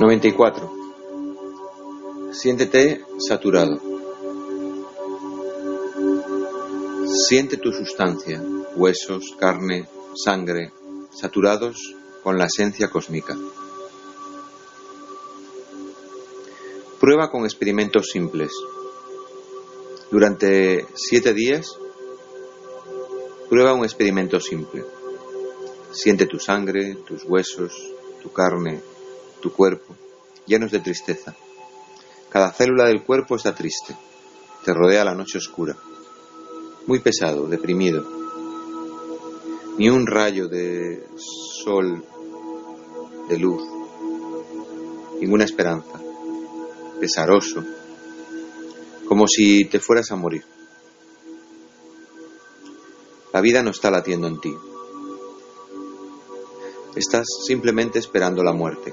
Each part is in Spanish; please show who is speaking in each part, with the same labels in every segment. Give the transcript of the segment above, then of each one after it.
Speaker 1: 94. Siéntete saturado. Siente tu sustancia, huesos, carne, sangre, saturados con la esencia cósmica. Prueba con experimentos simples. Durante siete días, prueba un experimento simple. Siente tu sangre, tus huesos, tu carne, tu cuerpo, llenos de tristeza. Cada célula del cuerpo está triste. Te rodea la noche oscura. Muy pesado, deprimido. Ni un rayo de sol, de luz. Ninguna esperanza. Pesaroso. Como si te fueras a morir. La vida no está latiendo en ti. Estás simplemente esperando la muerte.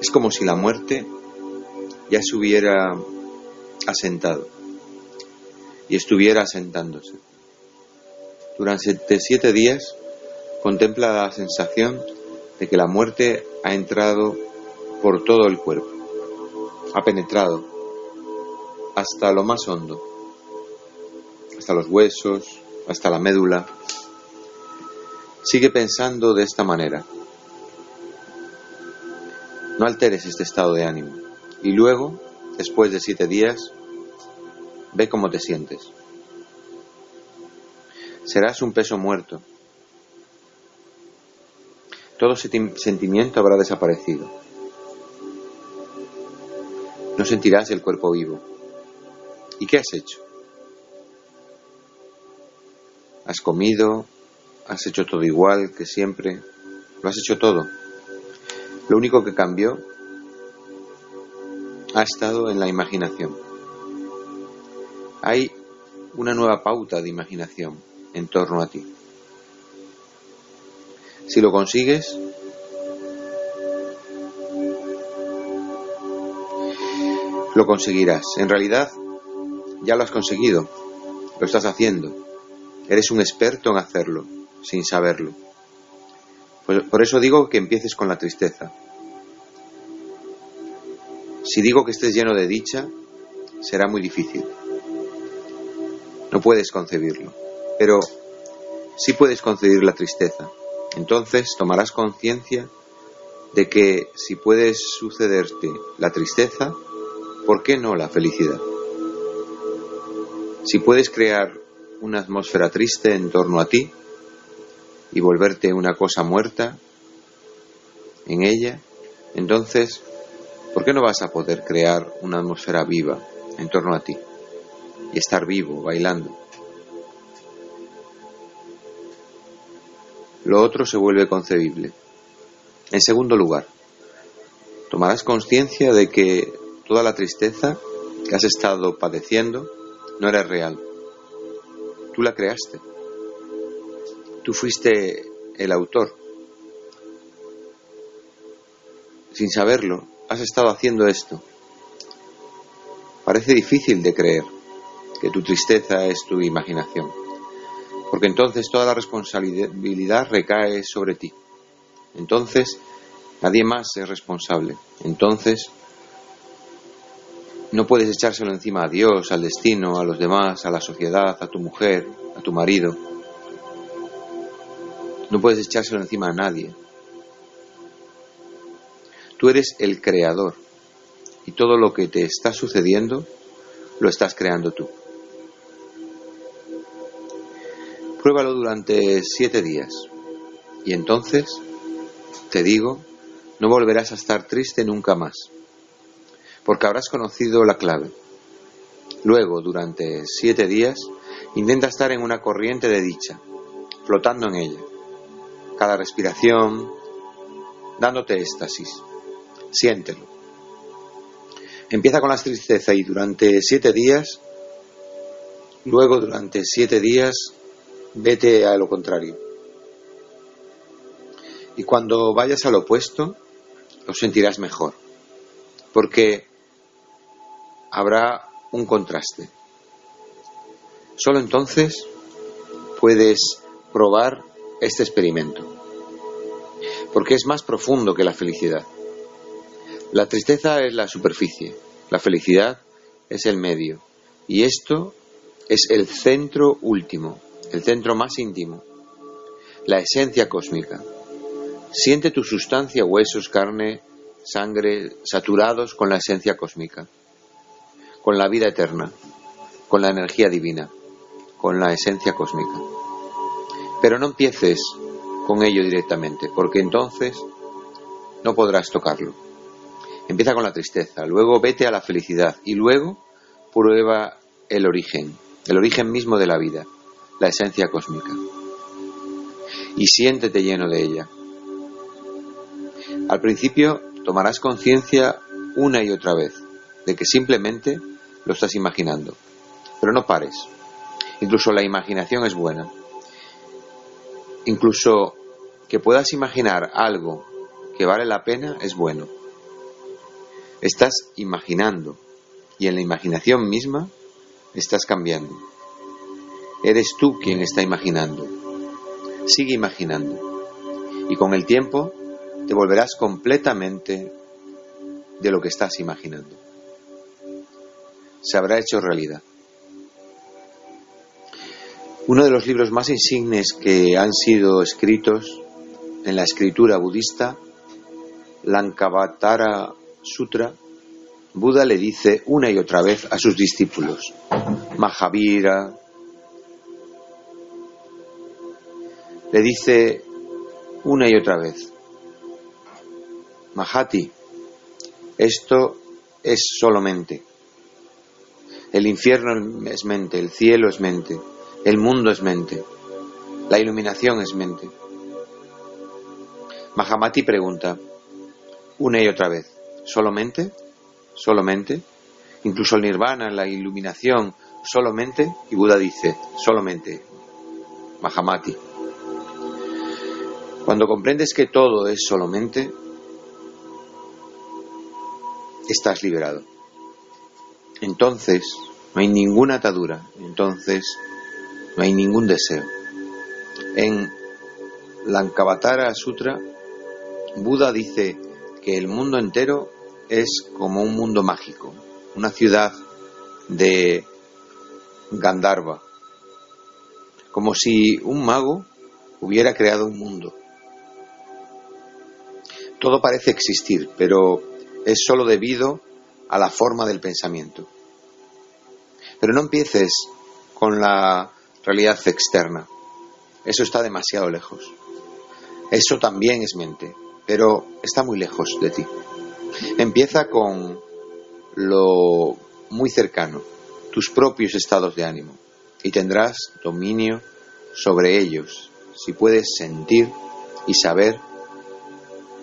Speaker 1: Es como si la muerte ya se hubiera asentado y estuviera asentándose. Durante siete días contempla la sensación de que la muerte ha entrado por todo el cuerpo, ha penetrado hasta lo más hondo, hasta los huesos, hasta la médula. Sigue pensando de esta manera. No alteres este estado de ánimo. Y luego, después de siete días, ve cómo te sientes. Serás un peso muerto. Todo sentimiento habrá desaparecido. No sentirás el cuerpo vivo. ¿Y qué has hecho? Has comido, has hecho todo igual que siempre, lo has hecho todo. Lo único que cambió ha estado en la imaginación. Hay una nueva pauta de imaginación en torno a ti. Si lo consigues, lo conseguirás. En realidad, ya lo has conseguido. Lo estás haciendo. Eres un experto en hacerlo, sin saberlo. Por, eso digo que empieces con la tristeza. Si digo que estés lleno de dicha, será muy difícil. No puedes concebirlo, pero sí puedes concebir la tristeza. Entonces tomarás conciencia de que si puedes sucederte la tristeza, ¿por qué no la felicidad? Si puedes crear una atmósfera triste en torno a ti, y volverte una cosa muerta en ella, entonces, ¿por qué no vas a poder crear una atmósfera viva en torno a ti y estar vivo, bailando? Lo otro se vuelve concebible. En segundo lugar, tomarás conciencia de que toda la tristeza que has estado padeciendo no era real. Tú la creaste. Tú fuiste el autor. Sin saberlo, has estado haciendo esto. Parece difícil de creer que tu tristeza es tu imaginación, porque entonces toda la responsabilidad recae sobre ti. Entonces nadie más es responsable. Entonces no puedes echárselo encima a Dios, al destino, a los demás, a la sociedad, a tu mujer, a tu marido. No puedes echárselo encima a nadie. Tú eres el creador y todo lo que te está sucediendo lo estás creando tú. Pruébalo durante siete días y entonces, te digo, no volverás a estar triste nunca más, porque habrás conocido la clave. Luego, durante siete días, intenta estar en una corriente de dicha, flotando en ella cada respiración, dándote éxtasis. Siéntelo. Empieza con la tristeza y durante siete días, luego durante siete días, vete a lo contrario. Y cuando vayas al opuesto, lo sentirás mejor, porque habrá un contraste. Solo entonces puedes probar este experimento, porque es más profundo que la felicidad. La tristeza es la superficie, la felicidad es el medio, y esto es el centro último, el centro más íntimo, la esencia cósmica. Siente tu sustancia, huesos, carne, sangre, saturados con la esencia cósmica, con la vida eterna, con la energía divina, con la esencia cósmica. Pero no empieces con ello directamente, porque entonces no podrás tocarlo. Empieza con la tristeza, luego vete a la felicidad y luego prueba el origen, el origen mismo de la vida, la esencia cósmica. Y siéntete lleno de ella. Al principio tomarás conciencia una y otra vez de que simplemente lo estás imaginando. Pero no pares. Incluso la imaginación es buena. Incluso que puedas imaginar algo que vale la pena es bueno. Estás imaginando y en la imaginación misma estás cambiando. Eres tú quien está imaginando. Sigue imaginando. Y con el tiempo te volverás completamente de lo que estás imaginando. Se habrá hecho realidad. Uno de los libros más insignes que han sido escritos en la escritura budista, Lankavatara Sutra, Buda le dice una y otra vez a sus discípulos, Mahavira, le dice una y otra vez, Mahati, esto es solo mente. El infierno es mente, el cielo es mente, el mundo es mente, la iluminación es mente. Mahamati pregunta, una y otra vez, ¿solo mente? ¿Solo mente? Incluso el nirvana, la iluminación, solamente, y Buda dice, solamente, Mahamati. Cuando comprendes que todo es solamente, estás liberado. Entonces no hay ninguna atadura, entonces no hay ningún deseo. En Lankavatara Sutra, Buda dice que el mundo entero es como un mundo mágico, una ciudad de Gandharva, como si un mago hubiera creado un mundo. Todo parece existir, pero es sólo debido a la forma del pensamiento. Pero no empieces con la realidad externa. Eso está demasiado lejos. Eso también es mente, pero está muy lejos de ti. Empieza con lo muy cercano, tus propios estados de ánimo, y tendrás dominio sobre ellos si puedes sentir y saber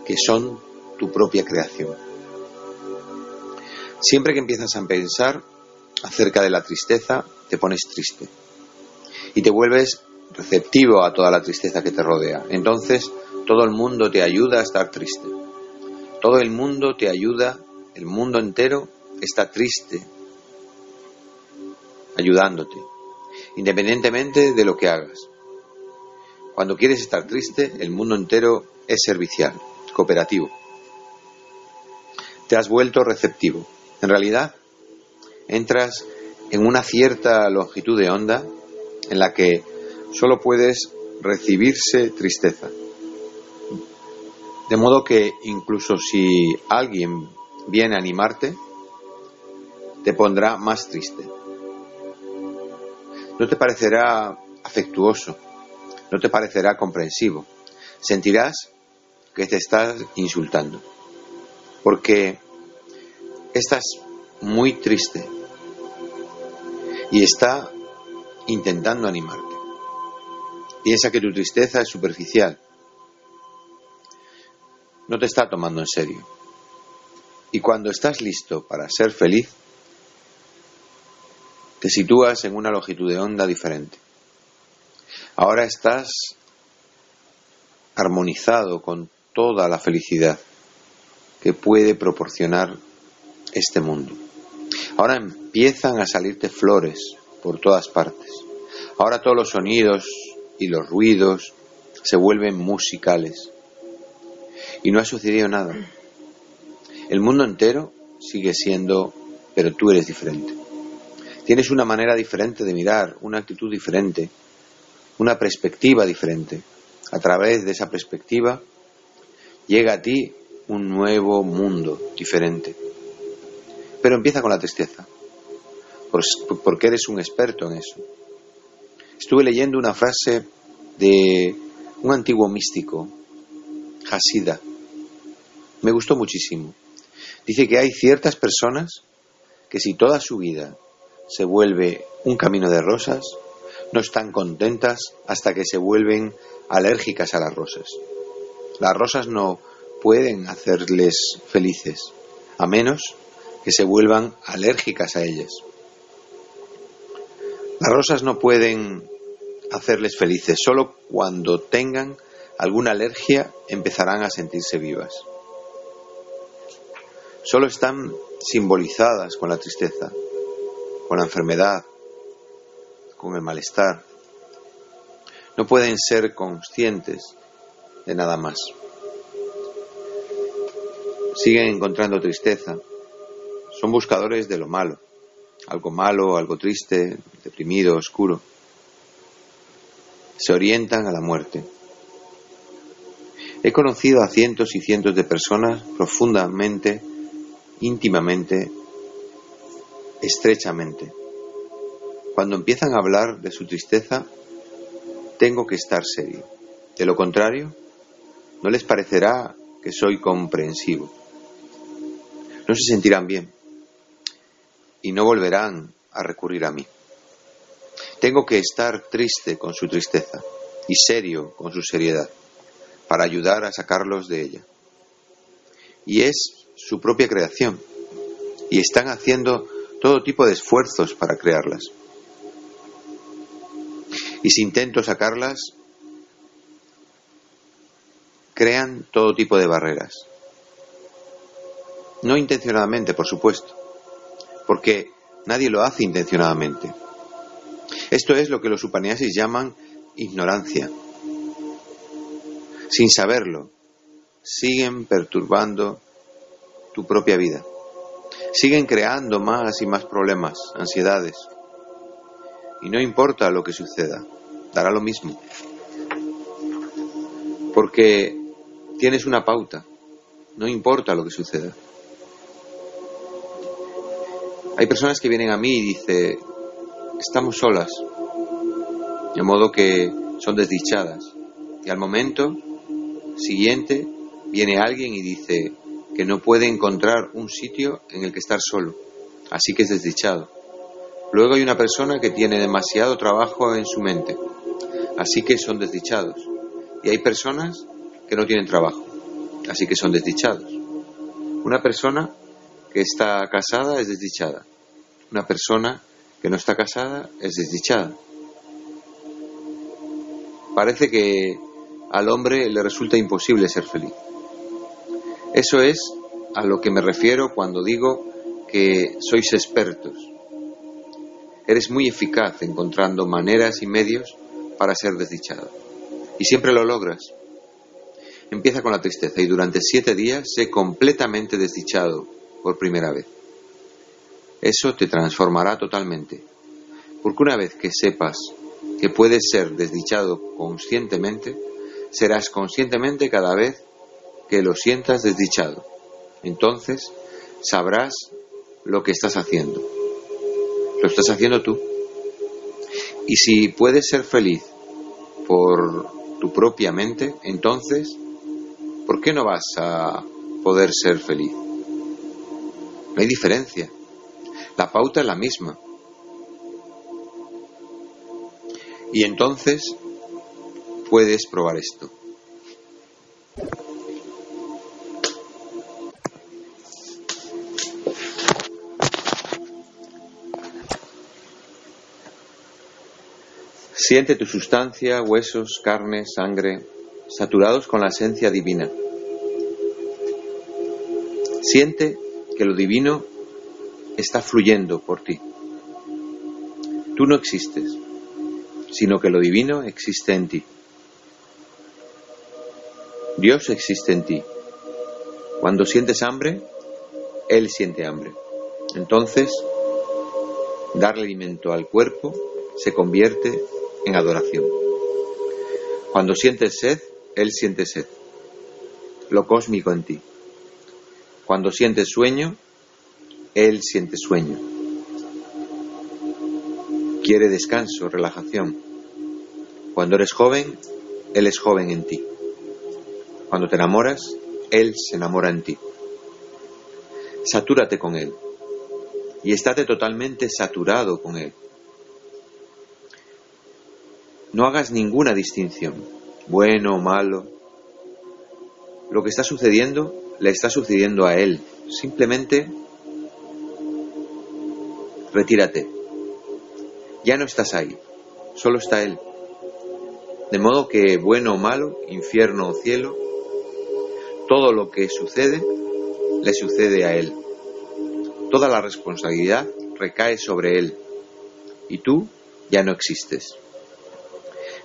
Speaker 1: que son tu propia creación. Siempre que empiezas a pensar acerca de la tristeza, te pones triste y te vuelves receptivo a toda la tristeza que te rodea. Entonces, todo el mundo te ayuda a estar triste. Todo el mundo te ayuda, el mundo entero está triste, ayudándote, independientemente de lo que hagas. Cuando quieres estar triste, el mundo entero es servicial, cooperativo. Te has vuelto receptivo. En realidad, entras en una cierta longitud de onda en la que solo puedes recibirse tristeza. De modo que incluso si alguien viene a animarte, te pondrá más triste. No te parecerá afectuoso, no te parecerá comprensivo. Sentirás que te estás insultando. Porque estás muy triste y está intentando animarte. Piensa que tu tristeza es superficial. no te está tomando en serio. Y cuando estás listo para ser feliz, te sitúas en una longitud de onda diferente. Ahora estás armonizado con toda la felicidad que puede proporcionar este mundo. Ahora empiezan a salirte flores por todas partes. Ahora todos los sonidos y los ruidos se vuelven musicales. Y no ha sucedido nada. El mundo entero sigue siendo, pero tú eres diferente. Tienes una manera diferente de mirar, una actitud diferente, una perspectiva diferente. A través de esa perspectiva llega a ti un nuevo mundo diferente. Pero empieza con la tristeza, porque eres un experto en eso. Estuve leyendo una frase de un antiguo místico, Hasida. Me gustó muchísimo. Dice que hay ciertas personas que si toda su vida se vuelve un camino de rosas, no están contentas hasta que se vuelven alérgicas a las rosas. Las rosas no pueden hacerles felices, a menos que se vuelvan alérgicas a ellas. Las rosas no pueden hacerles felices, solo cuando tengan alguna alergia empezarán a sentirse vivas. Solo están simbolizadas con la tristeza, con la enfermedad, con el malestar. No pueden ser conscientes de nada más. Siguen encontrando tristeza. Son buscadores de lo malo. Algo malo, algo triste, deprimido, oscuro. Se orientan a la muerte. He conocido a cientos y cientos de personas profundamente, íntimamente, estrechamente. Cuando empiezan a hablar de su tristeza, tengo que estar serio. De lo contrario, no les parecerá que soy comprensivo. No se sentirán bien y no volverán a recurrir a mí. Tengo que estar triste con su tristeza y serio con su seriedad para ayudar a sacarlos de ella. Y es su propia creación y están haciendo todo tipo de esfuerzos para crearlas y si intento sacarlas, crean todo tipo de barreras. No intencionadamente, por supuesto, porque nadie lo hace intencionadamente. Esto es lo que los upaniasis llaman ignorancia. Sin saberlo, siguen perturbando tu propia vida. Siguen creando más y más problemas, ansiedades. Y no importa lo que suceda, dará lo mismo. Porque tienes una pauta, no importa lo que suceda. Hay personas que vienen a mí y dicen, estamos solas, de modo que son desdichadas. Y al momento siguiente viene alguien y dice que no puede encontrar un sitio en el que estar solo, así que es desdichado. Luego hay una persona que tiene demasiado trabajo en su mente así que son desdichados. Y hay personas que no tienen trabajo, así que son desdichados. Una persona que está casada es desdichada. Una persona que no está casada es desdichada. Parece que al hombre le resulta imposible ser feliz. Eso es a lo que me refiero cuando digo que sois expertos. Eres muy eficaz encontrando maneras y medios para ser desdichado. Y siempre lo logras. Empieza con la tristeza y durante siete días sé completamente desdichado por primera vez. Eso te transformará totalmente. Porque una vez que sepas que puedes ser desdichado conscientemente, serás conscientemente cada vez que lo sientas desdichado. Entonces sabrás lo que estás haciendo. Lo estás haciendo tú. Y si puedes ser feliz por tu propia mente, entonces, ¿por qué no vas a poder ser feliz? No hay diferencia. La pauta es la misma. Y entonces puedes probar esto. Siente tu sustancia, huesos, carne, sangre, saturados con la esencia divina. Siente que lo divino está fluyendo por ti. Tú no existes, sino que lo divino existe en ti. Dios existe en ti. Cuando sientes hambre, Él siente hambre. Entonces, darle alimento al cuerpo se convierte en adoración. Cuando sientes sed, Él siente sed. Lo cósmico en ti. Cuando sientes sueño, Él siente sueño. Quiere descanso, relajación. Cuando eres joven, Él es joven en ti. Cuando te enamoras, Él se enamora en ti. Satúrate con Él y estate totalmente saturado con Él. No hagas ninguna distinción, bueno o malo. Lo que está sucediendo le está sucediendo a Él. Simplemente retírate. Ya no estás ahí, solo está Él. De modo que bueno o malo, infierno o cielo, todo lo que sucede le sucede a Él. Toda la responsabilidad recae sobre Él y tú ya no existes.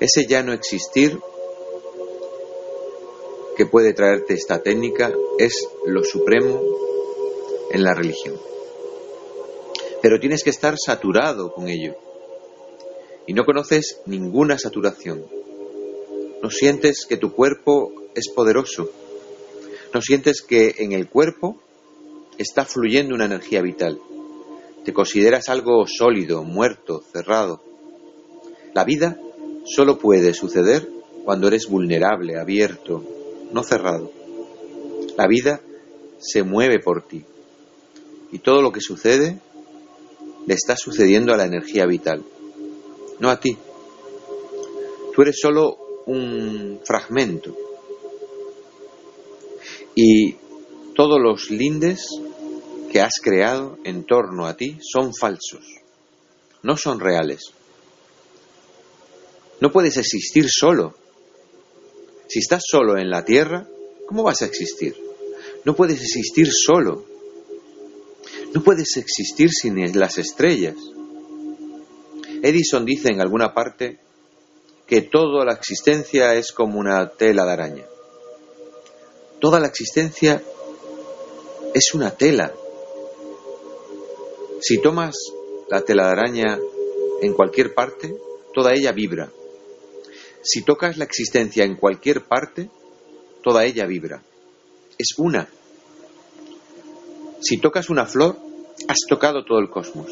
Speaker 1: Ese ya no existir que puede traerte esta técnica es lo supremo en la religión. Pero tienes que estar saturado con ello. Y no conoces ninguna saturación. No sientes que tu cuerpo es poderoso. No sientes que en el cuerpo está fluyendo una energía vital. Te consideras algo sólido, muerto, cerrado. La vida solo puede suceder cuando eres vulnerable, abierto, no cerrado. La vida se mueve por ti. Y todo lo que sucede le está sucediendo a la energía vital, no a ti. Tú eres solo un fragmento. Y todos los lindes que has creado en torno a ti son falsos, no son reales. No puedes existir solo. Si estás solo en la Tierra, ¿cómo vas a existir? No puedes existir solo. No puedes existir sin las estrellas. Edison dice en alguna parte que toda la existencia es como una tela de araña. Toda la existencia es una tela. Si tomas la tela de araña en cualquier parte, toda ella vibra. Si tocas la existencia en cualquier parte, toda ella vibra. Es una. Si tocas una flor, has tocado todo el cosmos.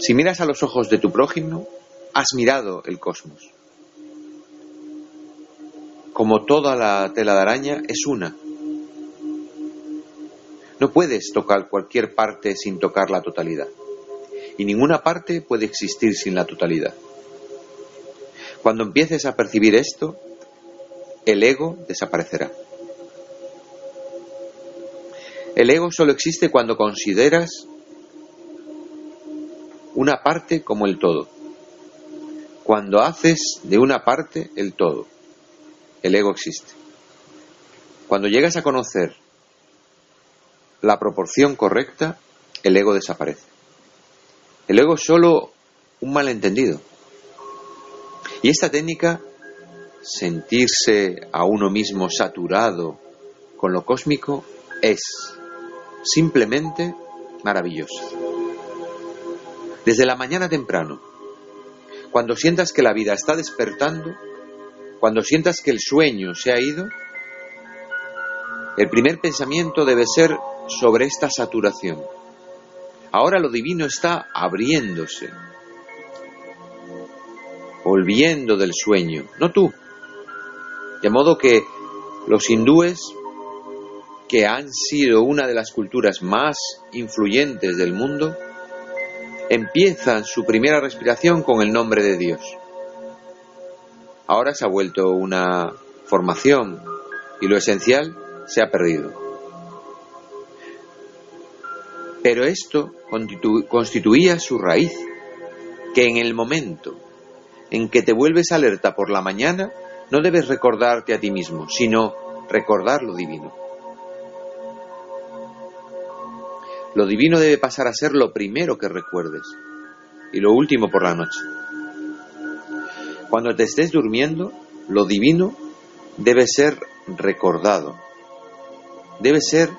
Speaker 1: Si miras a los ojos de tu prójimo, has mirado el cosmos. Como toda la tela de araña, es una. No puedes tocar cualquier parte sin tocar la totalidad. Y ninguna parte puede existir sin la totalidad. Cuando empieces a percibir esto, el ego desaparecerá. El ego solo existe cuando consideras una parte como el todo. Cuando haces de una parte el todo, el ego existe. Cuando llegas a conocer la proporción correcta, el ego desaparece. El ego es solo un malentendido. Y esta técnica, sentirse a uno mismo saturado con lo cósmico, es simplemente maravillosa. Desde la mañana temprano, cuando sientas que la vida está despertando, cuando sientas que el sueño se ha ido, el primer pensamiento debe ser sobre esta saturación. Ahora lo divino está abriéndose, volviendo del sueño, no tú. De modo que los hindúes, que han sido una de las culturas más influyentes del mundo, empiezan su primera respiración con el nombre de Dios. Ahora se ha vuelto una formación y lo esencial se ha perdido. Pero esto constituía su raíz, que en el momento en que te vuelves alerta por la mañana, no debes recordarte a ti mismo, sino recordar lo divino. Lo divino debe pasar a ser lo primero que recuerdes y lo último por la noche. Cuando te estés durmiendo, lo divino debe ser recordado. Debe ser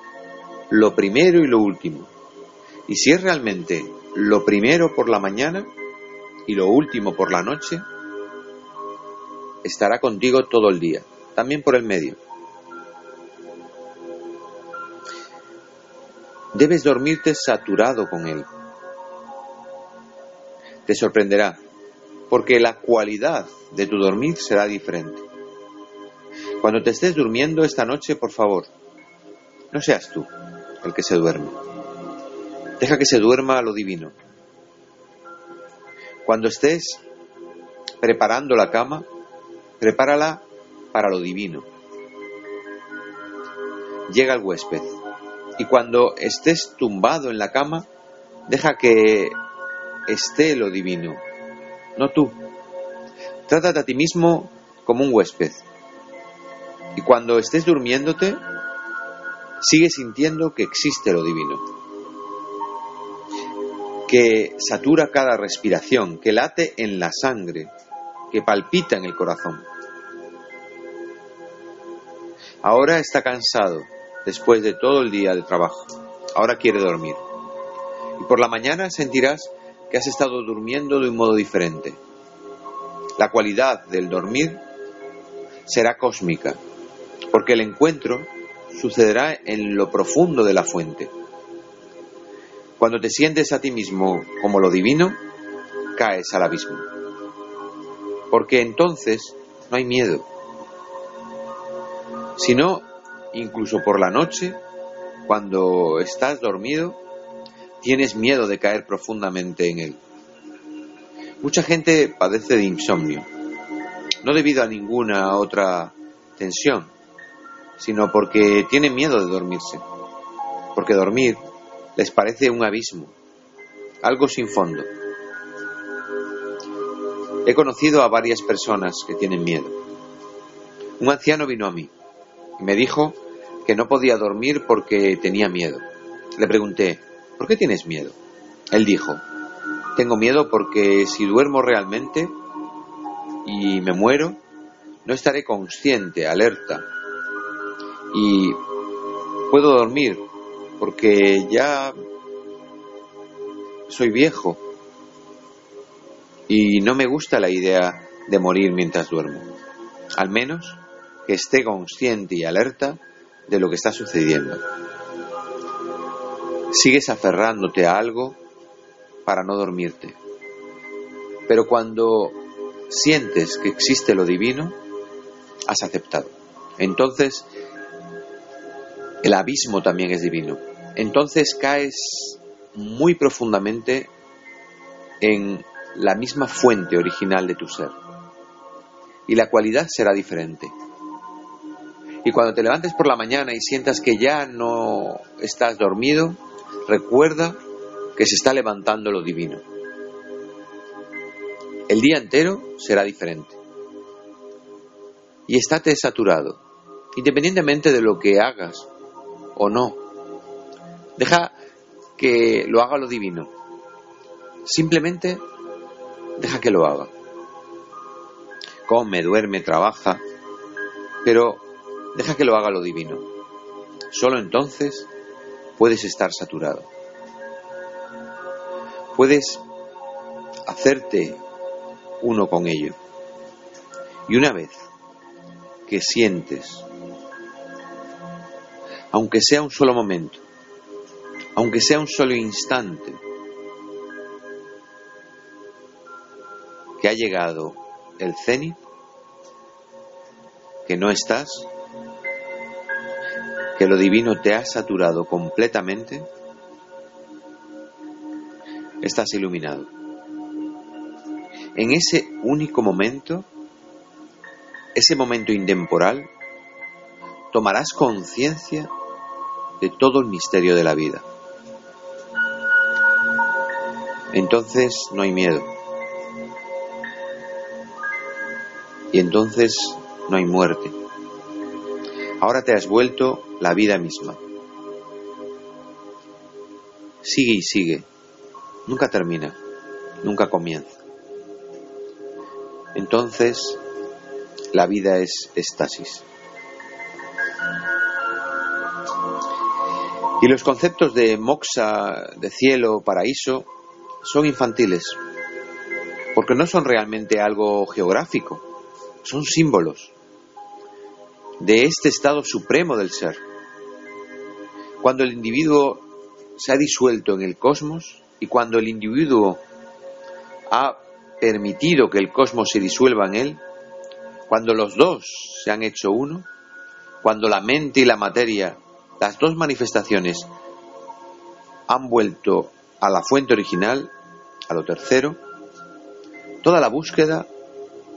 Speaker 1: lo primero y lo último. Y si es realmente lo primero por la mañana y lo último por la noche, estará contigo todo el día, también por el medio. Debes dormirte saturado con él. Te sorprenderá, porque la cualidad de tu dormir será diferente. Cuando te estés durmiendo esta noche, por favor, no seas tú el que se duerme. Deja que se duerma a lo divino. Cuando estés preparando la cama, prepárala para lo divino. Llega el huésped y cuando estés tumbado en la cama, deja que esté lo divino, no tú. Trátate a ti mismo como un huésped. Y cuando estés durmiéndote, sigue sintiendo que existe lo divino, que satura cada respiración, que late en la sangre, que palpita en el corazón. Ahora está cansado después de todo el día de trabajo. Ahora quiere dormir. Y por la mañana sentirás que has estado durmiendo de un modo diferente. La cualidad del dormir será cósmica, porque el encuentro sucederá en lo profundo de la fuente. Cuando te sientes a ti mismo como lo divino, caes al abismo. Porque entonces no hay miedo, sino incluso por la noche, cuando estás dormido, tienes miedo de caer profundamente en él. Mucha gente padece de insomnio, no debido a ninguna otra tensión, sino porque tienen miedo de dormirse, porque dormir les parece un abismo, algo sin fondo. He conocido a varias personas que tienen miedo. Un anciano vino a mí y me dijo que no podía dormir porque tenía miedo. Le pregunté, ¿por qué tienes miedo? Él dijo, tengo miedo porque si duermo realmente y me muero, no estaré consciente, alerta. Y puedo dormir porque ya soy viejo y no me gusta la idea de morir mientras duermo. Al menos que esté consciente y alerta de lo que está sucediendo. Sigues aferrándote a algo para no dormirte. Pero cuando sientes que existe lo divino, has aceptado. Entonces, el abismo también es divino. Entonces caes muy profundamente en la misma fuente original de tu ser. Y la cualidad será diferente. Y cuando te levantes por la mañana y sientas que ya no estás dormido, recuerda que se está levantando lo divino. El día entero será diferente. Y estate saturado, independientemente de lo que hagas o no. Deja que lo haga lo divino. Simplemente deja que lo haga. Come, duerme, trabaja, pero Deja que lo haga lo divino. Solo entonces puedes estar saturado. Puedes hacerte uno con ello. Y una vez que sientes, aunque sea un solo momento, aunque sea un solo instante, que ha llegado el cenit, que no estás que lo divino te ha saturado completamente, estás iluminado. En ese único momento, ese momento intemporal, tomarás conciencia de todo el misterio de la vida. Entonces no hay miedo. Y entonces no hay muerte. Ahora te has vuelto la vida misma. Sigue y sigue. Nunca termina. Nunca comienza. Entonces la vida es estasis. Y los conceptos de moxa, de cielo, paraíso, son infantiles, porque no son realmente algo geográfico, son símbolos de este estado supremo del ser. Cuando el individuo se ha disuelto en el cosmos y cuando el individuo ha permitido que el cosmos se disuelva en él, cuando los dos se han hecho uno, cuando la mente y la materia las dos manifestaciones han vuelto a la fuente original, a lo tercero. Toda la búsqueda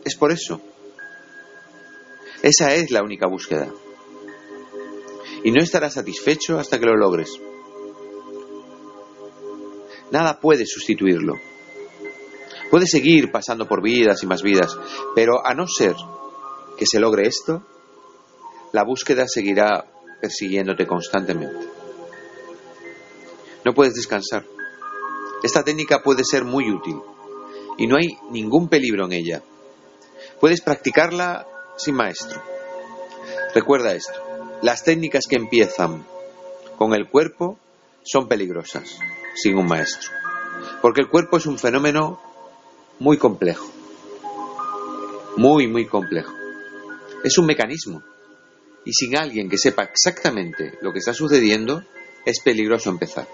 Speaker 1: es por eso. Esa es la única búsqueda. Y no estarás satisfecho hasta que lo logres. Nada puede sustituirlo. Puedes seguir pasando por vidas y más vidas, pero a no ser que se logre esto, la búsqueda seguirá persiguiéndote constantemente. No puedes descansar. Esta técnica puede ser muy útil y no hay ningún peligro en ella. Puedes practicarla sin maestro. Recuerda esto, las técnicas que empiezan con el cuerpo son peligrosas sin un maestro, porque el cuerpo es un fenómeno muy complejo, muy, muy complejo. Es un mecanismo y sin alguien que sepa exactamente lo que está sucediendo, es peligroso empezar.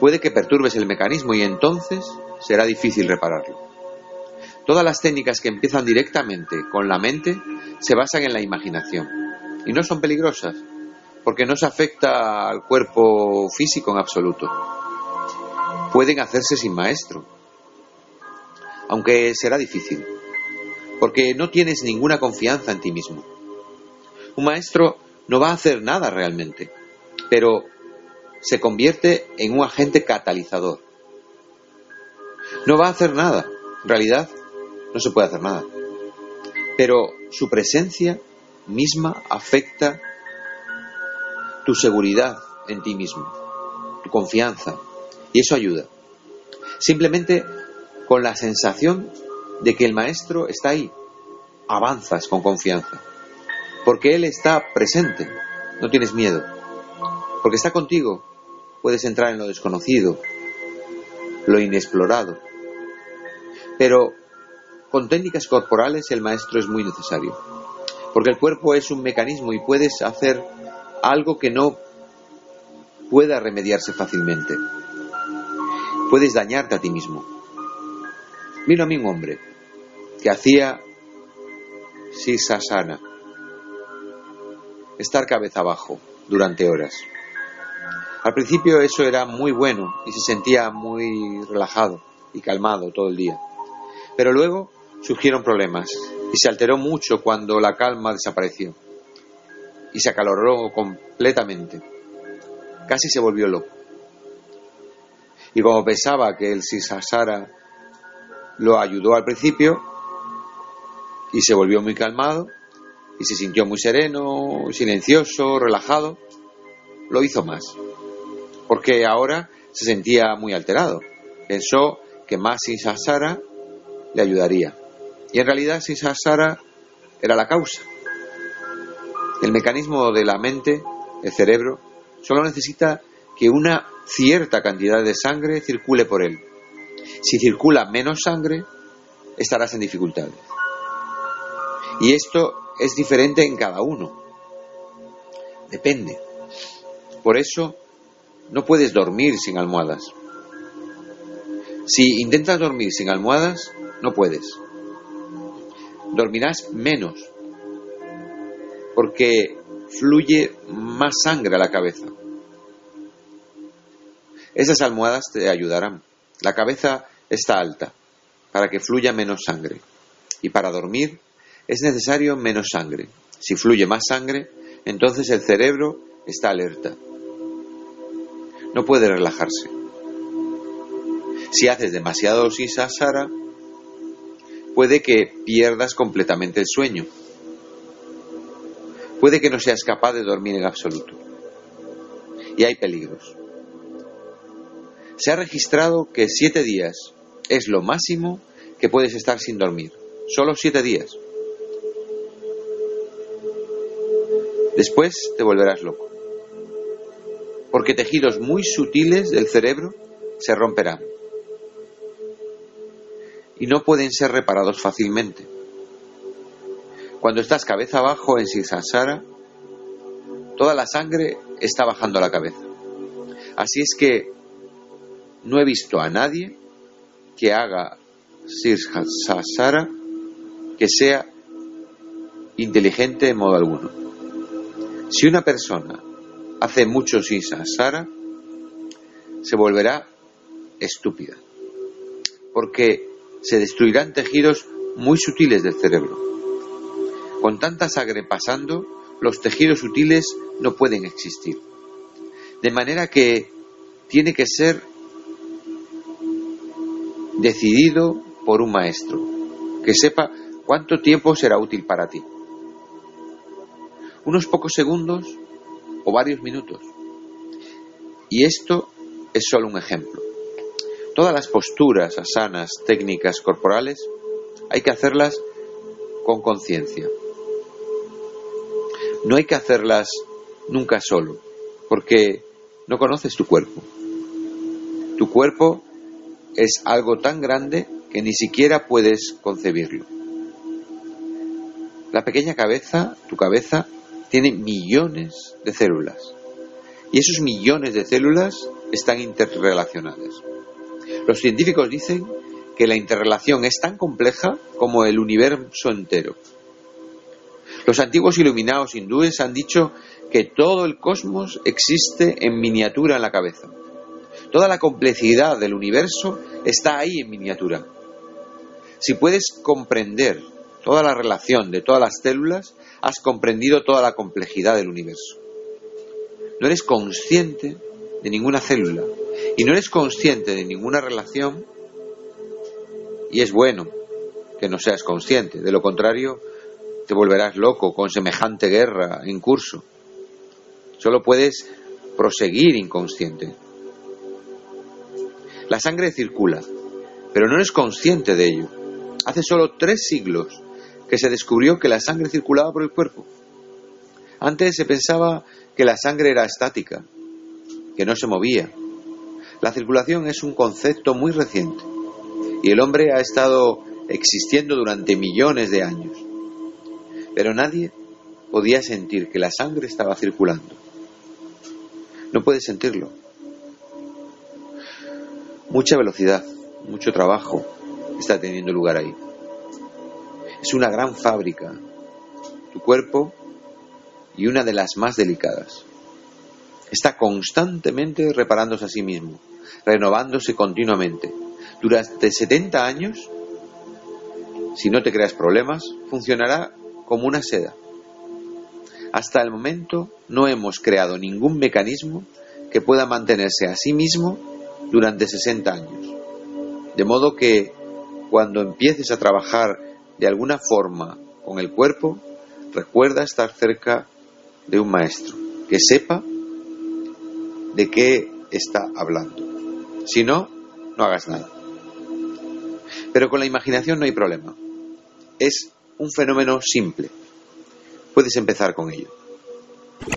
Speaker 1: Puede que perturbes el mecanismo y entonces será difícil repararlo. Todas las técnicas que empiezan directamente con la mente se basan en la imaginación y no son peligrosas porque no se afecta al cuerpo físico en absoluto. Pueden hacerse sin maestro, aunque será difícil, porque no tienes ninguna confianza en ti mismo. Un maestro no va a hacer nada realmente, pero se convierte en un agente catalizador. No va a hacer nada, en realidad no se puede hacer nada, pero su presencia misma afecta tu seguridad en ti mismo, tu confianza, y eso ayuda. Simplemente con la sensación de que el maestro está ahí, avanzas con confianza. Porque Él está presente, no tienes miedo. Porque está contigo, puedes entrar en lo desconocido, lo inexplorado. Pero con técnicas corporales el maestro es muy necesario. Porque el cuerpo es un mecanismo y puedes hacer algo que no pueda remediarse fácilmente. Puedes dañarte a ti mismo. Vino a mí un hombre que hacía sisasana estar cabeza abajo durante horas. Al principio eso era muy bueno y se sentía muy relajado y calmado todo el día. Pero luego surgieron problemas y se alteró mucho cuando la calma desapareció y se acaloró completamente. Casi se volvió loco. Y como pensaba que el Sisasara lo ayudó al principio y se volvió muy calmado, y se sintió muy sereno, silencioso, relajado, lo hizo más. Porque ahora se sentía muy alterado. Pensó que más Sasara le ayudaría. Y en realidad Sasara era la causa. El mecanismo de la mente, el cerebro, solo necesita que una cierta cantidad de sangre circule por él. Si circula menos sangre, estarás en dificultades. Y esto es diferente en cada uno. Depende. Por eso no puedes dormir sin almohadas. Si intentas dormir sin almohadas, no puedes. Dormirás menos porque fluye más sangre a la cabeza. Esas almohadas te ayudarán. La cabeza está alta para que fluya menos sangre. Y para dormir es necesario menos sangre. Si fluye más sangre, entonces el cerebro está alerta. No puede relajarse. Si haces demasiado sisasara, puede que pierdas completamente el sueño. Puede que no seas capaz de dormir en absoluto. Y hay peligros. Se ha registrado que siete días es lo máximo que puedes estar sin dormir. Solo siete días. Después te volverás loco. Porque tejidos muy sutiles del cerebro se romperán. Y no pueden ser reparados fácilmente. Cuando estás cabeza abajo en Sisansara, toda la sangre está bajando a la cabeza. Así es que no he visto a nadie que haga Sisansara que sea inteligente en modo alguno. Si una persona hace mucho Sisansara, se volverá estúpida, porque se destruirán tejidos muy sutiles del cerebro. Con tanta sangre pasando, los tejidos sutiles no pueden existir. De manera que tiene que ser decidido por un maestro, que sepa cuánto tiempo será útil para ti. Unos pocos segundos o varios minutos. Y esto es solo un ejemplo. Todas las posturas, asanas, técnicas corporales, hay que hacerlas con conciencia. No hay que hacerlas nunca solo, porque no conoces tu cuerpo. Tu cuerpo es algo tan grande que ni siquiera puedes concebirlo. La pequeña cabeza, tu cabeza, tiene millones de células. Y esos millones de células están interrelacionadas. Los científicos dicen que la interrelación es tan compleja como el universo entero. Los antiguos iluminados hindúes han dicho que todo el cosmos existe en miniatura en la cabeza. Toda la complejidad del universo está ahí en miniatura. Si puedes comprender toda la relación de todas las células, has comprendido toda la complejidad del universo. No eres consciente de ninguna célula y no eres consciente de ninguna relación y es bueno que no seas consciente. De lo contrario, te volverás loco con semejante guerra en curso. Solo puedes proseguir inconsciente. La sangre circula, pero no eres consciente de ello. Hace solo tres siglos que se descubrió que la sangre circulaba por el cuerpo. Antes se pensaba que la sangre era estática, que no se movía. La circulación es un concepto muy reciente y el hombre ha estado existiendo durante millones de años. Pero nadie podía sentir que la sangre estaba circulando. No puede sentirlo. Mucha velocidad, mucho trabajo está teniendo lugar ahí. Es una gran fábrica, tu cuerpo, y una de las más delicadas. Está constantemente reparándose a sí mismo, renovándose continuamente. Durante 70 años, si no te creas problemas, funcionará como una seda. Hasta el momento no hemos creado ningún mecanismo que pueda mantenerse a sí mismo durante 60 años. De modo que cuando empieces a trabajar de alguna forma con el cuerpo, recuerda estar cerca de un maestro que sepa de qué está hablando. Si no, no hagas nada. Pero con la imaginación no hay problema. Es un fenómeno simple. Puedes empezar con ello.